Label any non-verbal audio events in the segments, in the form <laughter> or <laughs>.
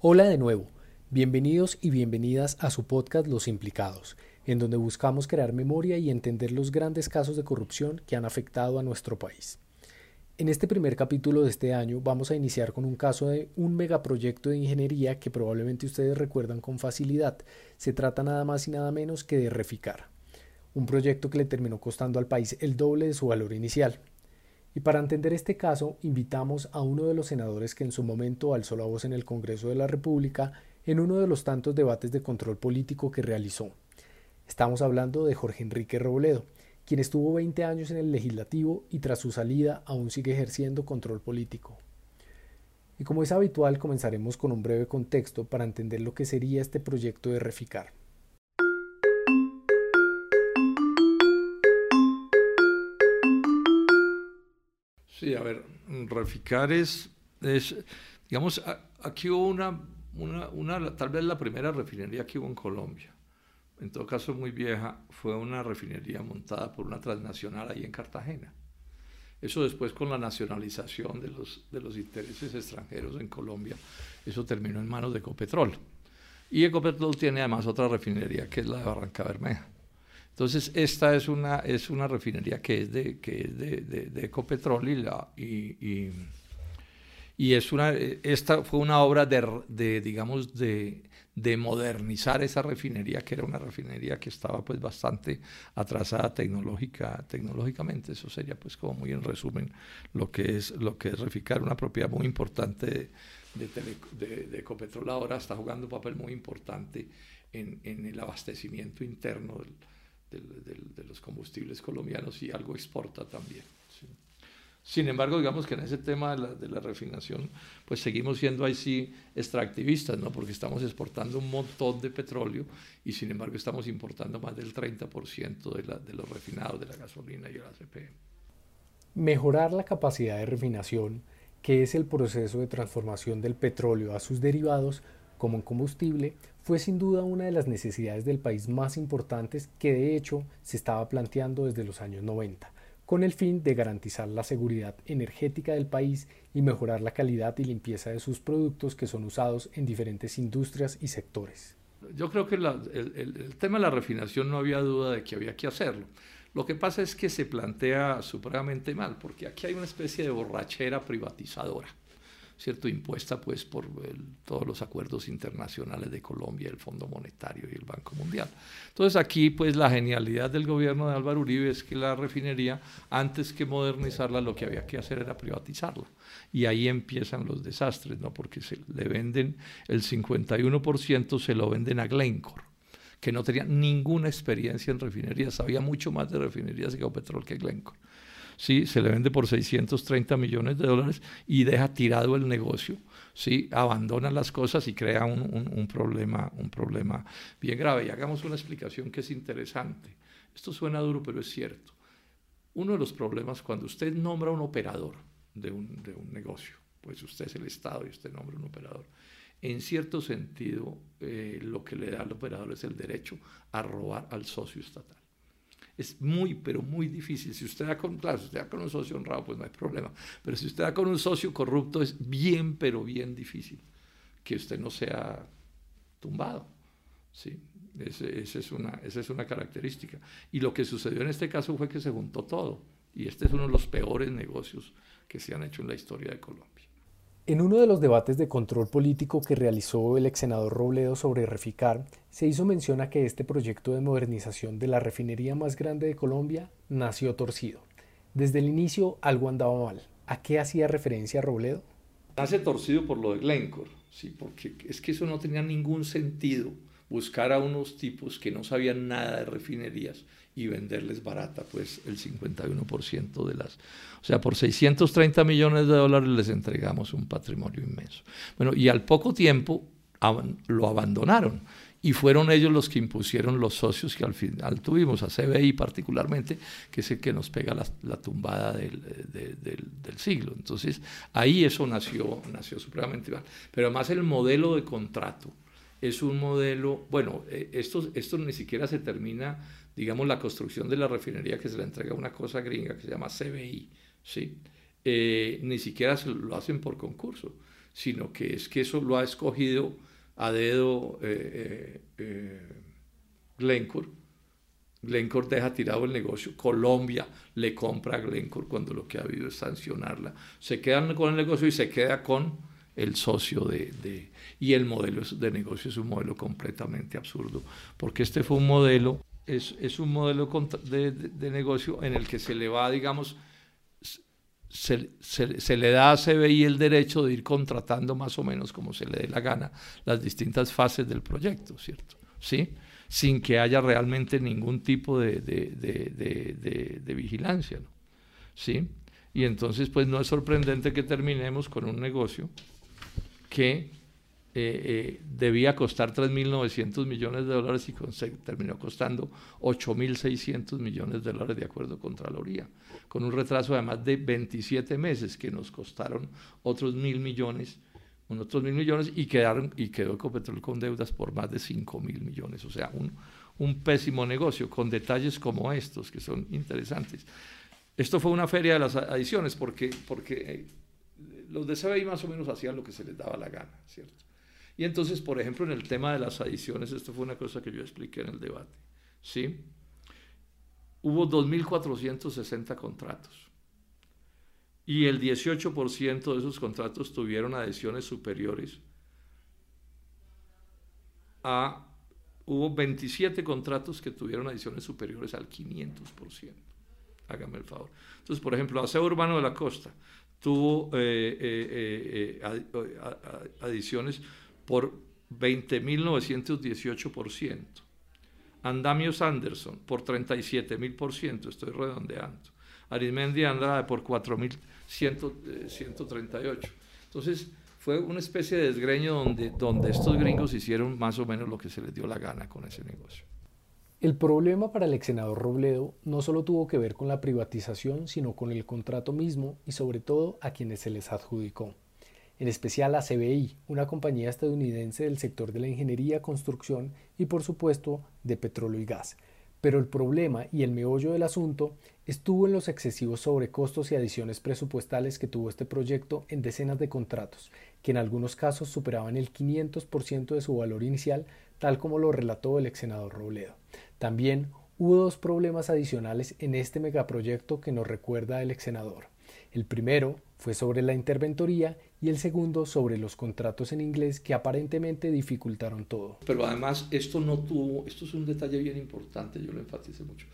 Hola de nuevo, bienvenidos y bienvenidas a su podcast Los Implicados, en donde buscamos crear memoria y entender los grandes casos de corrupción que han afectado a nuestro país. En este primer capítulo de este año vamos a iniciar con un caso de un megaproyecto de ingeniería que probablemente ustedes recuerdan con facilidad. Se trata nada más y nada menos que de Reficar, un proyecto que le terminó costando al país el doble de su valor inicial. Y para entender este caso, invitamos a uno de los senadores que en su momento alzó la voz en el Congreso de la República en uno de los tantos debates de control político que realizó. Estamos hablando de Jorge Enrique Robledo, quien estuvo 20 años en el legislativo y tras su salida aún sigue ejerciendo control político. Y como es habitual, comenzaremos con un breve contexto para entender lo que sería este proyecto de Reficar. Sí, a ver, Reficar es, es digamos, aquí hubo una, una, una, tal vez la primera refinería que hubo en Colombia. En todo caso, muy vieja, fue una refinería montada por una transnacional ahí en Cartagena. Eso después con la nacionalización de los, de los intereses extranjeros en Colombia, eso terminó en manos de Ecopetrol. Y Ecopetrol tiene además otra refinería que es la de Barranca Bermeja. Entonces, esta es una, es una refinería que es de, que es de, de, Ecopetrol y, la, y, y, es una, esta fue una obra de, digamos, de, de modernizar esa refinería, que era una refinería que estaba pues bastante atrasada tecnológica, tecnológicamente. Eso sería pues como muy en resumen lo que es, lo que es Reficar, una propiedad muy importante de, de, Ecopetrol ahora está jugando un papel muy importante en, en el abastecimiento interno del, de los combustibles colombianos y algo exporta también. Sin embargo, digamos que en ese tema de la, refinación, pues seguimos siendo ahí sí extractivistas, ¿no? porque estamos exportando un montón de petróleo y sin embargo estamos importando más del 30% de, de los refinados, de la gasolina y el ACP. Mejorar la capacidad de refinación, que es el proceso de transformación del petróleo a sus derivados, como un combustible fue sin duda una de las necesidades del país más importantes que de hecho se estaba planteando desde los años 90, con el fin de garantizar la seguridad energética del país y mejorar la calidad y limpieza de sus productos que son usados en diferentes industrias y sectores. Yo creo que el, tema de la refinación no había duda de que había que hacerlo. Lo que pasa es que se plantea supremamente mal, porque aquí hay una especie de borrachera privatizadora. ¿Cierto? impuesta pues por todos los acuerdos internacionales de Colombia, el Fondo Monetario y el Banco Mundial. Entonces aquí pues la genialidad del gobierno de Álvaro Uribe es que la refinería, antes que modernizarla, lo que había que hacer era privatizarla. Y ahí empiezan los desastres, ¿no? porque se le venden el 51%, se lo venden a Glencore que no tenía ninguna experiencia en refinerías, sabía mucho más de refinerías y petróleo que Glencore. ¿Sí? se le vende por 630 millones de dólares y deja tirado el negocio, ¿sí? abandona las cosas y crea un, problema, un problema bien grave. Y hagamos una explicación que es interesante. Esto suena duro, pero es cierto. Uno de los problemas cuando usted nombra un operador de un, negocio, pues usted es el Estado y usted nombra un operador, en cierto sentido, eh, lo que le da al operador es el derecho a robar al socio estatal es muy, pero muy difícil. Si usted da con, claro, si usted da con un socio honrado, pues no hay problema. Pero si usted da con un socio corrupto, es bien, pero bien difícil que usted no sea tumbado. ¿sí? es una, esa es una característica. Y lo que sucedió en este caso fue que se juntó todo. Y este es uno de los peores negocios que se han hecho en la historia de Colombia. En uno de los debates de control político que realizó el ex senador Robledo sobre Reficar, se hizo mención a que este proyecto de modernización de la refinería más grande de Colombia nació torcido. Desde el inicio algo andaba mal. ¿A qué hacía referencia Robledo? Nace torcido por lo de Glencore, sí, porque es que eso no tenía ningún sentido buscar a unos tipos que no sabían nada de refinerías y venderles barata, pues el 51% de las... O sea, por 630 millones de dólares les entregamos un patrimonio inmenso. Bueno, y al poco tiempo lo abandonaron y fueron ellos los que impusieron los socios que al final tuvimos, a CBI particularmente, que es el que nos pega la, tumbada del, del, siglo. Entonces, ahí eso nació, nació supremamente mal. Pero además el modelo de contrato es un modelo, bueno, eh, esto, esto ni siquiera se termina, digamos, la construcción de la refinería que se le entrega una cosa gringa que se llama CBI, ¿sí? Eh, ni siquiera lo hacen por concurso, sino que es que eso lo ha escogido a dedo eh, eh, Glencore. Glencore deja tirado el negocio, Colombia le compra a Glencore cuando lo que ha habido es sancionarla. Se quedan con el negocio y se queda con el socio de, y el modelo de negocio es un modelo completamente absurdo, porque este fue un modelo, es, es un modelo de, de, negocio en el que se le va, digamos, se, se, le da a CBI el derecho de ir contratando más o menos como se le dé la gana las distintas fases del proyecto, ¿cierto? ¿Sí? Sin que haya realmente ningún tipo de, de, de vigilancia, ¿no? ¿Sí? Y entonces, pues no es sorprendente que terminemos con un negocio que eh, eh, debía costar 3.900 millones de dólares y terminó costando 8.600 millones de dólares de acuerdo con Contraloría, con un retraso de más de 27 meses que nos costaron otros mil millones, otros mil millones y, quedaron, y quedó Ecopetrol con deudas por más de 5 mil millones, o sea, un, un pésimo negocio con detalles como estos que son interesantes. Esto fue una feria de las adiciones porque, porque eh, los de CBI más o menos hacían lo que se les daba la gana, ¿cierto? Y entonces, por ejemplo, en el tema de las adiciones, esto fue una cosa que yo expliqué en el debate, ¿sí? Hubo 2.460 contratos y el 18% de esos contratos tuvieron adiciones superiores a... Hubo 27 contratos que tuvieron adiciones superiores al 500%. Hágame el favor. Entonces, por ejemplo, Aseo Urbano de la Costa tuvo eh, eh, eh, adiciones por 20.918%. Andamios Anderson por 37.000%, estoy redondeando. Arismendi Andrade por 4.138. Entonces, fue una especie de desgreño donde, donde estos gringos hicieron más o menos lo que se les dio la gana con ese negocio. El problema para el ex senador Robledo no solo tuvo que ver con la privatización, sino con el contrato mismo y sobre todo a quienes se les adjudicó. En especial a CBI, una compañía estadounidense del sector de la ingeniería, construcción y por supuesto de petróleo y gas. Pero el problema y el meollo del asunto estuvo en los excesivos sobrecostos y adiciones presupuestales que tuvo este proyecto en decenas de contratos, que en algunos casos superaban el 500% de su valor inicial, tal como lo relató el ex senador Robledo. También hubo dos problemas adicionales en este megaproyecto que nos recuerda el ex senador. El primero fue sobre la interventoría y el segundo sobre los contratos en inglés que aparentemente dificultaron todo. Pero además esto no tuvo, esto es un detalle bien importante, yo lo enfatizo mucho,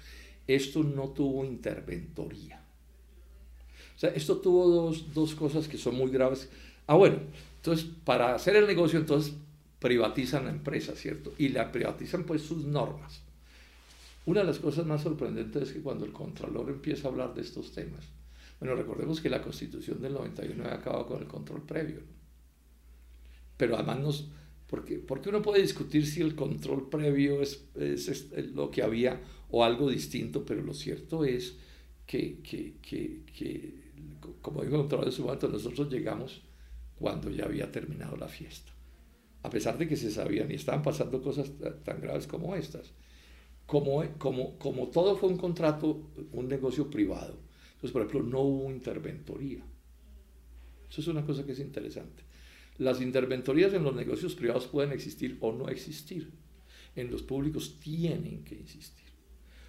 esto no tuvo interventoría. O sea, esto tuvo dos, dos cosas que son muy graves. Ah, bueno, entonces para hacer el negocio entonces privatizan la empresa, ¿cierto? Y la privatizan pues sus normas. Una de las cosas más sorprendentes es que cuando el Contralor empieza a hablar de estos temas, bueno, recordemos que la Constitución del 91 acabado con el control previo, pero además nos, porque, porque uno puede discutir si el control previo es, es, lo que había o algo distinto, pero lo cierto es que, que, que, que como dijo el doctor de su momento, nosotros llegamos cuando ya había terminado la fiesta, a pesar de que se sabían y estaban pasando cosas tan graves como estas. Como, como, como todo fue un contrato, un negocio privado, entonces, por ejemplo, no hubo interventoría. Eso es una cosa que es interesante. Las interventorías en los negocios privados pueden existir o no existir. En los públicos tienen que existir.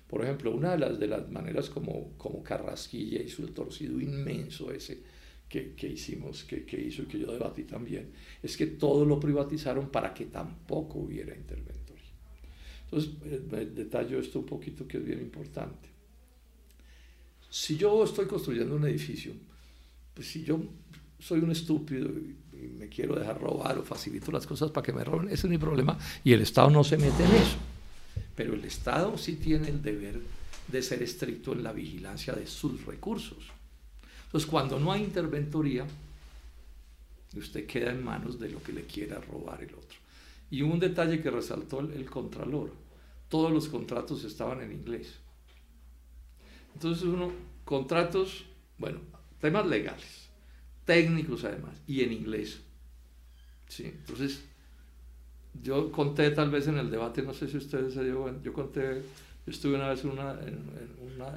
Por ejemplo, una de las, de las maneras como, como Carrasquilla hizo el torcido inmenso ese que, que hicimos, que, que hizo y que yo debatí también, es que todo lo privatizaron para que tampoco hubiera interventoría. Entonces, eh, detallo esto un poquito que es bien importante. Si yo estoy construyendo un edificio, pues si yo soy un estúpido y, me quiero dejar robar o facilito las cosas para que me roben, ese es mi problema y el Estado no se mete en eso. Pero el Estado sí tiene el deber de ser estricto en la vigilancia de sus recursos. Entonces, cuando no hay interventoría, usted queda en manos de lo que le quiera robar el otro. Y un detalle que resaltó el, Contralor, todos los contratos estaban en inglés. Entonces uno, contratos, bueno, temas legales, técnicos además, y en inglés. Sí, entonces yo conté tal vez en el debate, no sé si ustedes se dio yo conté, yo estuve una vez en, una,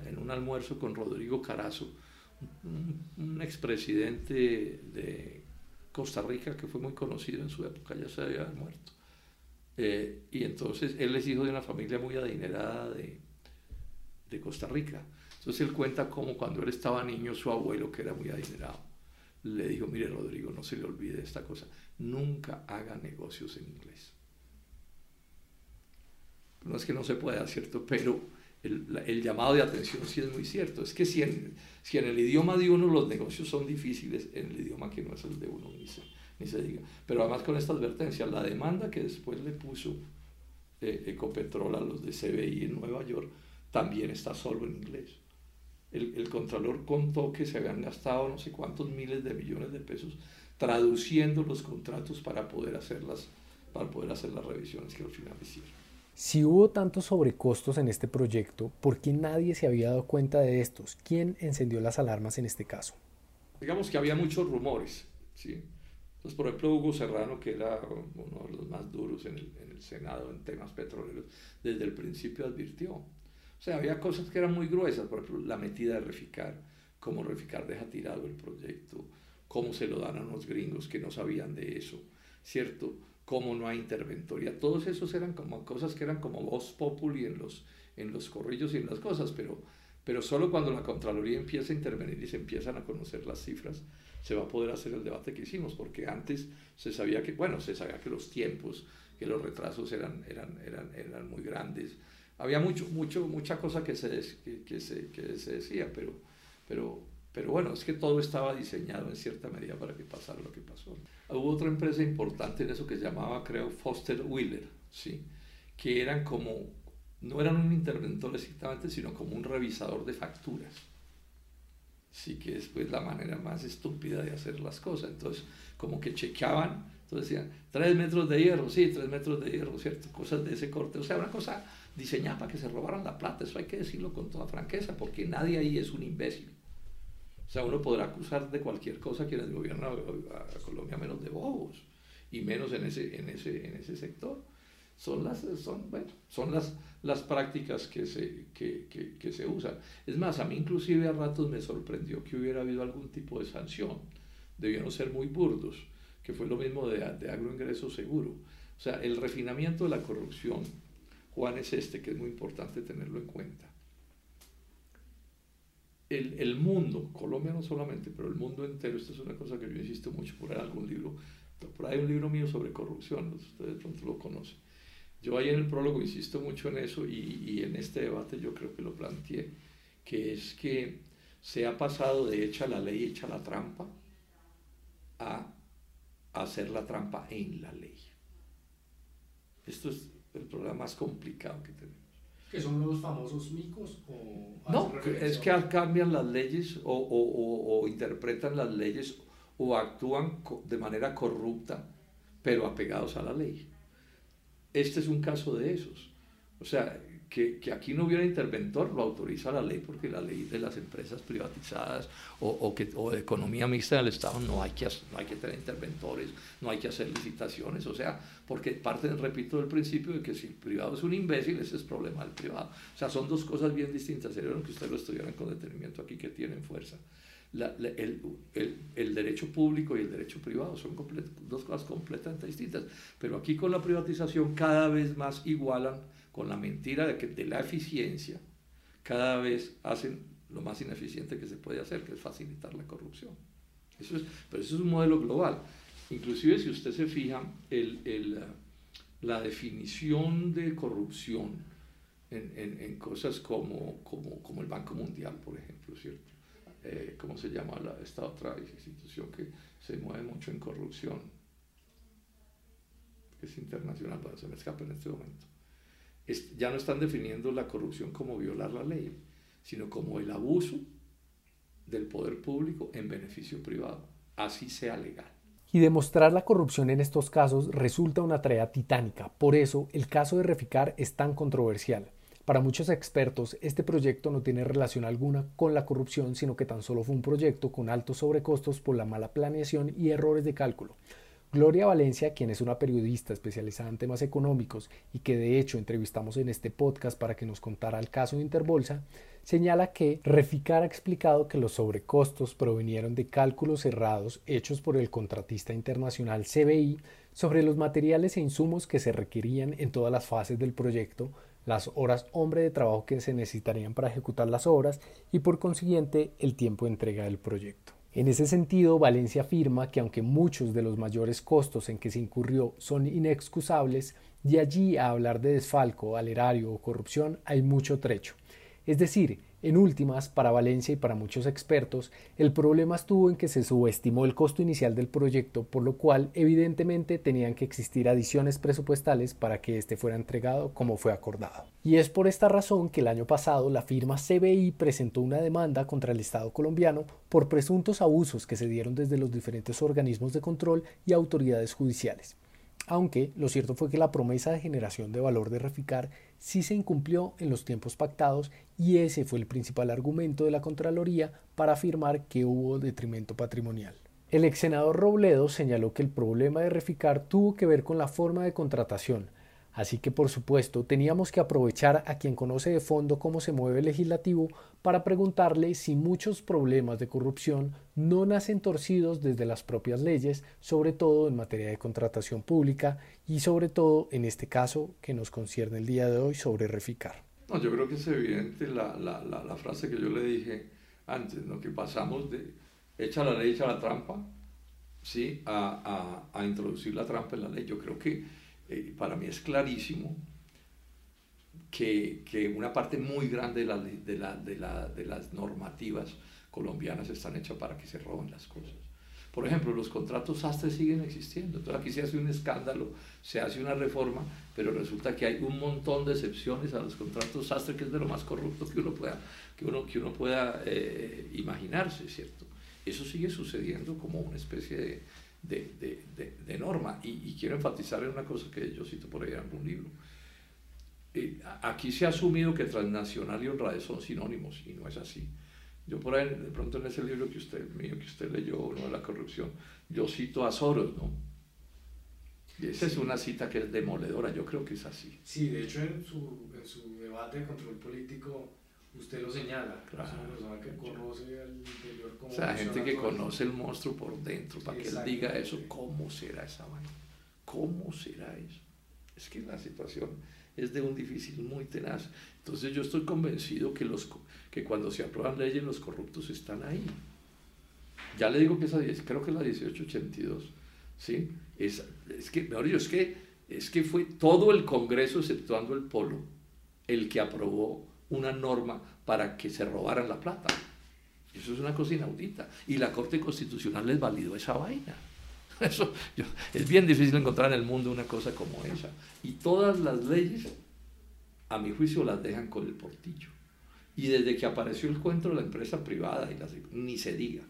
en, un almuerzo con Rodrigo Carazo, un, un expresidente de Costa Rica, que fue muy conocido en su época, ya se había muerto. Eh, y entonces él es hijo de una familia muy adinerada de Costa Rica. Entonces él cuenta cómo cuando él estaba niño, su abuelo, que era muy adinerado, le dijo, mire Rodrigo, no se le olvide esta cosa, nunca haga negocios en inglés. No es que no se pueda, ¿cierto? Pero el, llamado de atención sí es muy cierto. Es que si en, si en el idioma de uno los negocios son difíciles, en el idioma que no es el de uno ni se, ni se diga. Pero además con esta advertencia, la demanda que después le puso eh, Ecopetrol a los de CBI en Nueva York también está solo en inglés. El, el Contralor contó que se habían gastado no sé cuántos miles de millones de pesos traduciendo los contratos para poder hacer las, para poder hacer las revisiones que al final hicieron. Si hubo tantos sobrecostos en este proyecto, ¿por qué nadie se había dado cuenta de estos? ¿Quién encendió las alarmas en este caso? Digamos que había muchos rumores, ¿sí? Entonces, por ejemplo, Hugo Serrano, que era uno de los más duros en el, en el Senado en temas petroleros, desde el principio advirtió. O sea, había cosas que eran muy gruesas, por ejemplo, la metida de Reficar, cómo Reficar deja tirado el proyecto, cómo se lo dan a unos gringos que no sabían de eso, ¿cierto? cómo no hay interventoria. Todos esos eran como cosas que eran como voz populi en los, en los corrillos y en las cosas, pero, pero solo cuando la Contraloría empieza a intervenir y se empiezan a conocer las cifras, se va a poder hacer el debate que hicimos, porque antes se sabía que, bueno, se sabía que los tiempos, que los retrasos eran, eran, eran, eran muy grandes. Había mucho, mucho, mucha cosa que se, que, que se, que se decía, pero, pero pero bueno, es que todo estaba diseñado en cierta medida para que pasara lo que pasó. Hubo otra empresa importante en eso que se llamaba, creo, Foster Wheeler, ¿sí? que eran como, no eran un interventor exactamente, sino como un revisador de facturas. Sí, que es pues la manera más estúpida de hacer las cosas. Entonces, como que chequeaban, entonces decían, tres metros de hierro, sí, tres metros de hierro, ¿cierto? Cosas de ese corte. O sea, una cosa diseñada para que se robaran la plata, eso hay que decirlo con toda franqueza, porque nadie ahí es un imbécil. O sea, uno podrá acusar de cualquier cosa quienes gobiernan a, Colombia menos de bobos y menos en ese, en ese, en ese sector. Son las, son, bueno, son las, las prácticas que se, que, que, que se usan. Es más, a mí inclusive a ratos me sorprendió que hubiera habido algún tipo de sanción. Debieron ser muy burdos, que fue lo mismo de, de agroingreso seguro. O sea, el refinamiento de la corrupción, Juan, es este, que es muy importante tenerlo en cuenta el, mundo, Colombia no solamente, pero el mundo entero, esto es una cosa que yo insisto mucho, por ahí algún libro, por ahí hay un libro mío sobre corrupción, ustedes de pronto lo conocen. Yo ahí en el prólogo insisto mucho en eso y, y, en este debate yo creo que lo planteé, que es que se ha pasado de hecha la ley, hecha la trampa, a hacer la trampa en la ley. Esto es el problema más complicado que tenemos que son los famosos micos? O no, es que cambian las leyes o, o, o, interpretan las leyes o actúan de manera corrupta, pero apegados a la ley. Este es un caso de esos. O sea, que, que, aquí no hubiera interventor lo autoriza la ley porque la ley de las empresas privatizadas o, o, que, o de economía mixta del Estado no hay, que, no hay que tener interventores, no hay que hacer licitaciones, o sea, porque parten, repito, del principio de que si el privado es un imbécil, ese es problema del privado. O sea, son dos cosas bien distintas, sería que ustedes lo estudiaran con detenimiento aquí que tienen fuerza. La, el, el, el, derecho público y el derecho privado son dos cosas completamente distintas, pero aquí con la privatización cada vez más igualan con la mentira de que de la eficiencia, cada vez hacen lo más ineficiente que se puede hacer, que es facilitar la corrupción. Eso es, pero eso es un modelo global. Inclusive si usted se fija, el, el, la definición de corrupción en, en, cosas como, como, como, el Banco Mundial, por ejemplo, ¿cierto? Eh, ¿Cómo se llama la, esta otra institución que se mueve mucho en corrupción? Es internacional, pero se me escapa en este momento ya no están definiendo la corrupción como violar la ley, sino como el abuso del poder público en beneficio privado, así sea legal. Y demostrar la corrupción en estos casos resulta una tarea titánica, por eso el caso de Reficar es tan controversial. Para muchos expertos, este proyecto no tiene relación alguna con la corrupción, sino que tan solo fue un proyecto con altos sobrecostos por la mala planeación y errores de cálculo. Gloria Valencia, quien es una periodista especializada en temas económicos y que de hecho entrevistamos en este podcast para que nos contara el caso de Interbolsa, señala que Reficar ha explicado que los sobrecostos provinieron de cálculos cerrados hechos por el contratista internacional CBI sobre los materiales e insumos que se requerían en todas las fases del proyecto, las horas hombre de trabajo que se necesitarían para ejecutar las obras y por consiguiente el tiempo de entrega del proyecto. En ese sentido, Valencia afirma que aunque muchos de los mayores costos en que se incurrió son inexcusables, de allí a hablar de desfalco, al erario o corrupción hay mucho trecho. Es decir, en últimas, para Valencia y para muchos expertos, el problema estuvo en que se subestimó el costo inicial del proyecto, por lo cual evidentemente tenían que existir adiciones presupuestales para que éste fuera entregado como fue acordado. Y es por esta razón que el año pasado la firma CBI presentó una demanda contra el Estado colombiano por presuntos abusos que se dieron desde los diferentes organismos de control y autoridades judiciales aunque lo cierto fue que la promesa de generación de valor de Reficar sí se incumplió en los tiempos pactados y ese fue el principal argumento de la Contraloría para afirmar que hubo detrimento patrimonial. El ex senador Robledo señaló que el problema de Reficar tuvo que ver con la forma de contratación, Así que por supuesto teníamos que aprovechar a quien conoce de fondo cómo se mueve el legislativo para preguntarle si muchos problemas de corrupción no nacen torcidos desde las propias leyes, sobre todo en materia de contratación pública y sobre todo en este caso que nos concierne el día de hoy sobre Reficar. No, yo creo que es evidente la, la, la, frase que yo le dije antes, ¿no? que pasamos de echa la ley, echa la trampa, ¿sí? a, a, a introducir la trampa en la ley. Yo creo que eh, para mí es clarísimo que, que una parte muy grande de, la, de, la, de, la, de, las normativas colombianas están hechas para que se roben las cosas. Por ejemplo, los contratos sastres siguen existiendo. Entonces aquí se hace un escándalo, se hace una reforma, pero resulta que hay un montón de excepciones a los contratos sastres, que es de lo más corrupto que uno pueda, que uno, que uno pueda eh, imaginarse, ¿cierto? Eso sigue sucediendo como una especie de, de, de, de, norma. Y, quiero enfatizar en una cosa que yo cito por ahí en algún libro. Eh, aquí se ha asumido que transnacional y honradez son sinónimos y no es así. Yo por ahí, de pronto en ese libro que usted, mío, que usted leyó, uno de la corrupción, yo cito a Soros, ¿no? Y esa es una cita que es demoledora, yo creo que es así. Sí, de hecho en su, en su debate de control político usted lo señala. Claro. Es una persona que conoce al interior cómo O sea, gente que conoce el monstruo por dentro, para que él diga eso, ¿cómo será esa vaina? ¿Cómo será eso? Es que la situación es de un difícil muy tenaz. Entonces yo estoy convencido que, los, que cuando se aprueban leyes los corruptos están ahí. Ya le digo que esa, creo que es la 1882, ¿sí? Es, es que, mejor es que, es que fue todo el Congreso, exceptuando el Polo, el que aprobó una norma para que se robaran la plata. Eso es una cosa inaudita. Y la Corte Constitucional les validó esa vaina. <laughs> Eso, es bien difícil encontrar en el mundo una cosa como esa. Y todas las leyes, a mi juicio, las dejan con el portillo. Y desde que apareció el cuento de la empresa privada, y las, ni se diga,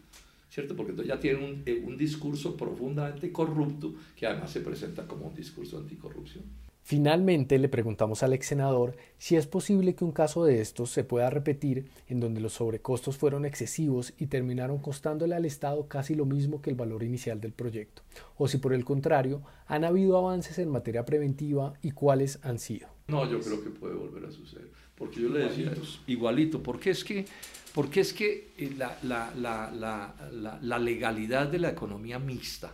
¿cierto? Porque entonces ya tienen un, eh, un discurso profundamente corrupto que además se presenta como un discurso anticorrupción. Finalmente le preguntamos al ex senador si es posible que un caso de estos se pueda repetir en donde los sobrecostos fueron excesivos y terminaron costándole al Estado casi lo mismo que el valor inicial del proyecto, o si por el contrario han habido avances en materia preventiva y cuáles han sido. No, yo creo que puede volver a suceder, porque yo le decía igualito, porque es que, porque es que eh, la, la, la, la legalidad de la economía mixta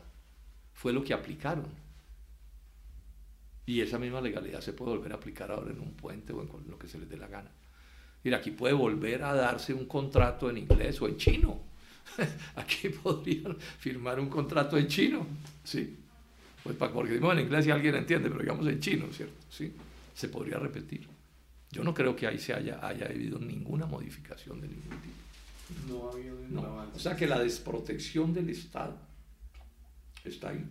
fue lo que aplicaron y esa misma legalidad se puede volver a aplicar ahora en un puente o en lo que se les dé la gana. Mira, aquí puede volver a darse un contrato en inglés o en chino. <laughs> aquí podrían firmar un contrato en chino, ¿sí? Pues porque decimos en inglés si alguien entiende, pero digamos en chino, ¿cierto? Sí, se podría repetir. Yo no creo que ahí se haya, haya habido ninguna modificación de ningún tipo. No ha habido no. O sea que la desprotección del Estado está ahí.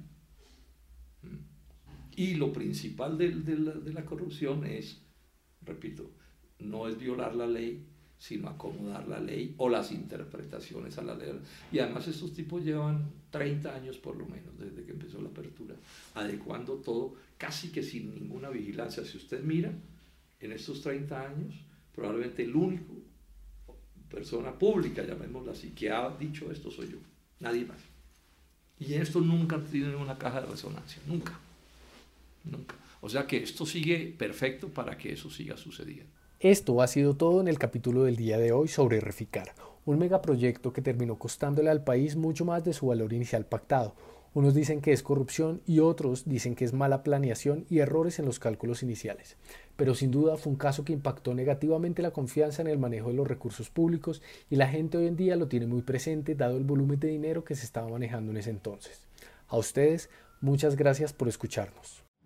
Y lo principal de, la, corrupción es, repito, no es violar la ley, sino acomodar la ley o las interpretaciones a la ley. Y además estos tipos llevan 30 años por lo menos desde que empezó la apertura, adecuando todo casi que sin ninguna vigilancia. Si usted mira, en estos 30 años, probablemente el único persona pública, llamémosla así, que ha dicho esto soy yo, nadie más. Y esto nunca tiene una caja de resonancia, nunca, O sea que esto sigue perfecto para que eso siga sucediendo. Esto ha sido todo en el capítulo del día de hoy sobre Reficar, un megaproyecto que terminó costándole al país mucho más de su valor inicial pactado. Unos dicen que es corrupción y otros dicen que es mala planeación y errores en los cálculos iniciales. Pero sin duda fue un caso que impactó negativamente la confianza en el manejo de los recursos públicos y la gente hoy en día lo tiene muy presente dado el volumen de dinero que se estaba manejando en ese entonces. A ustedes, muchas gracias por escucharnos.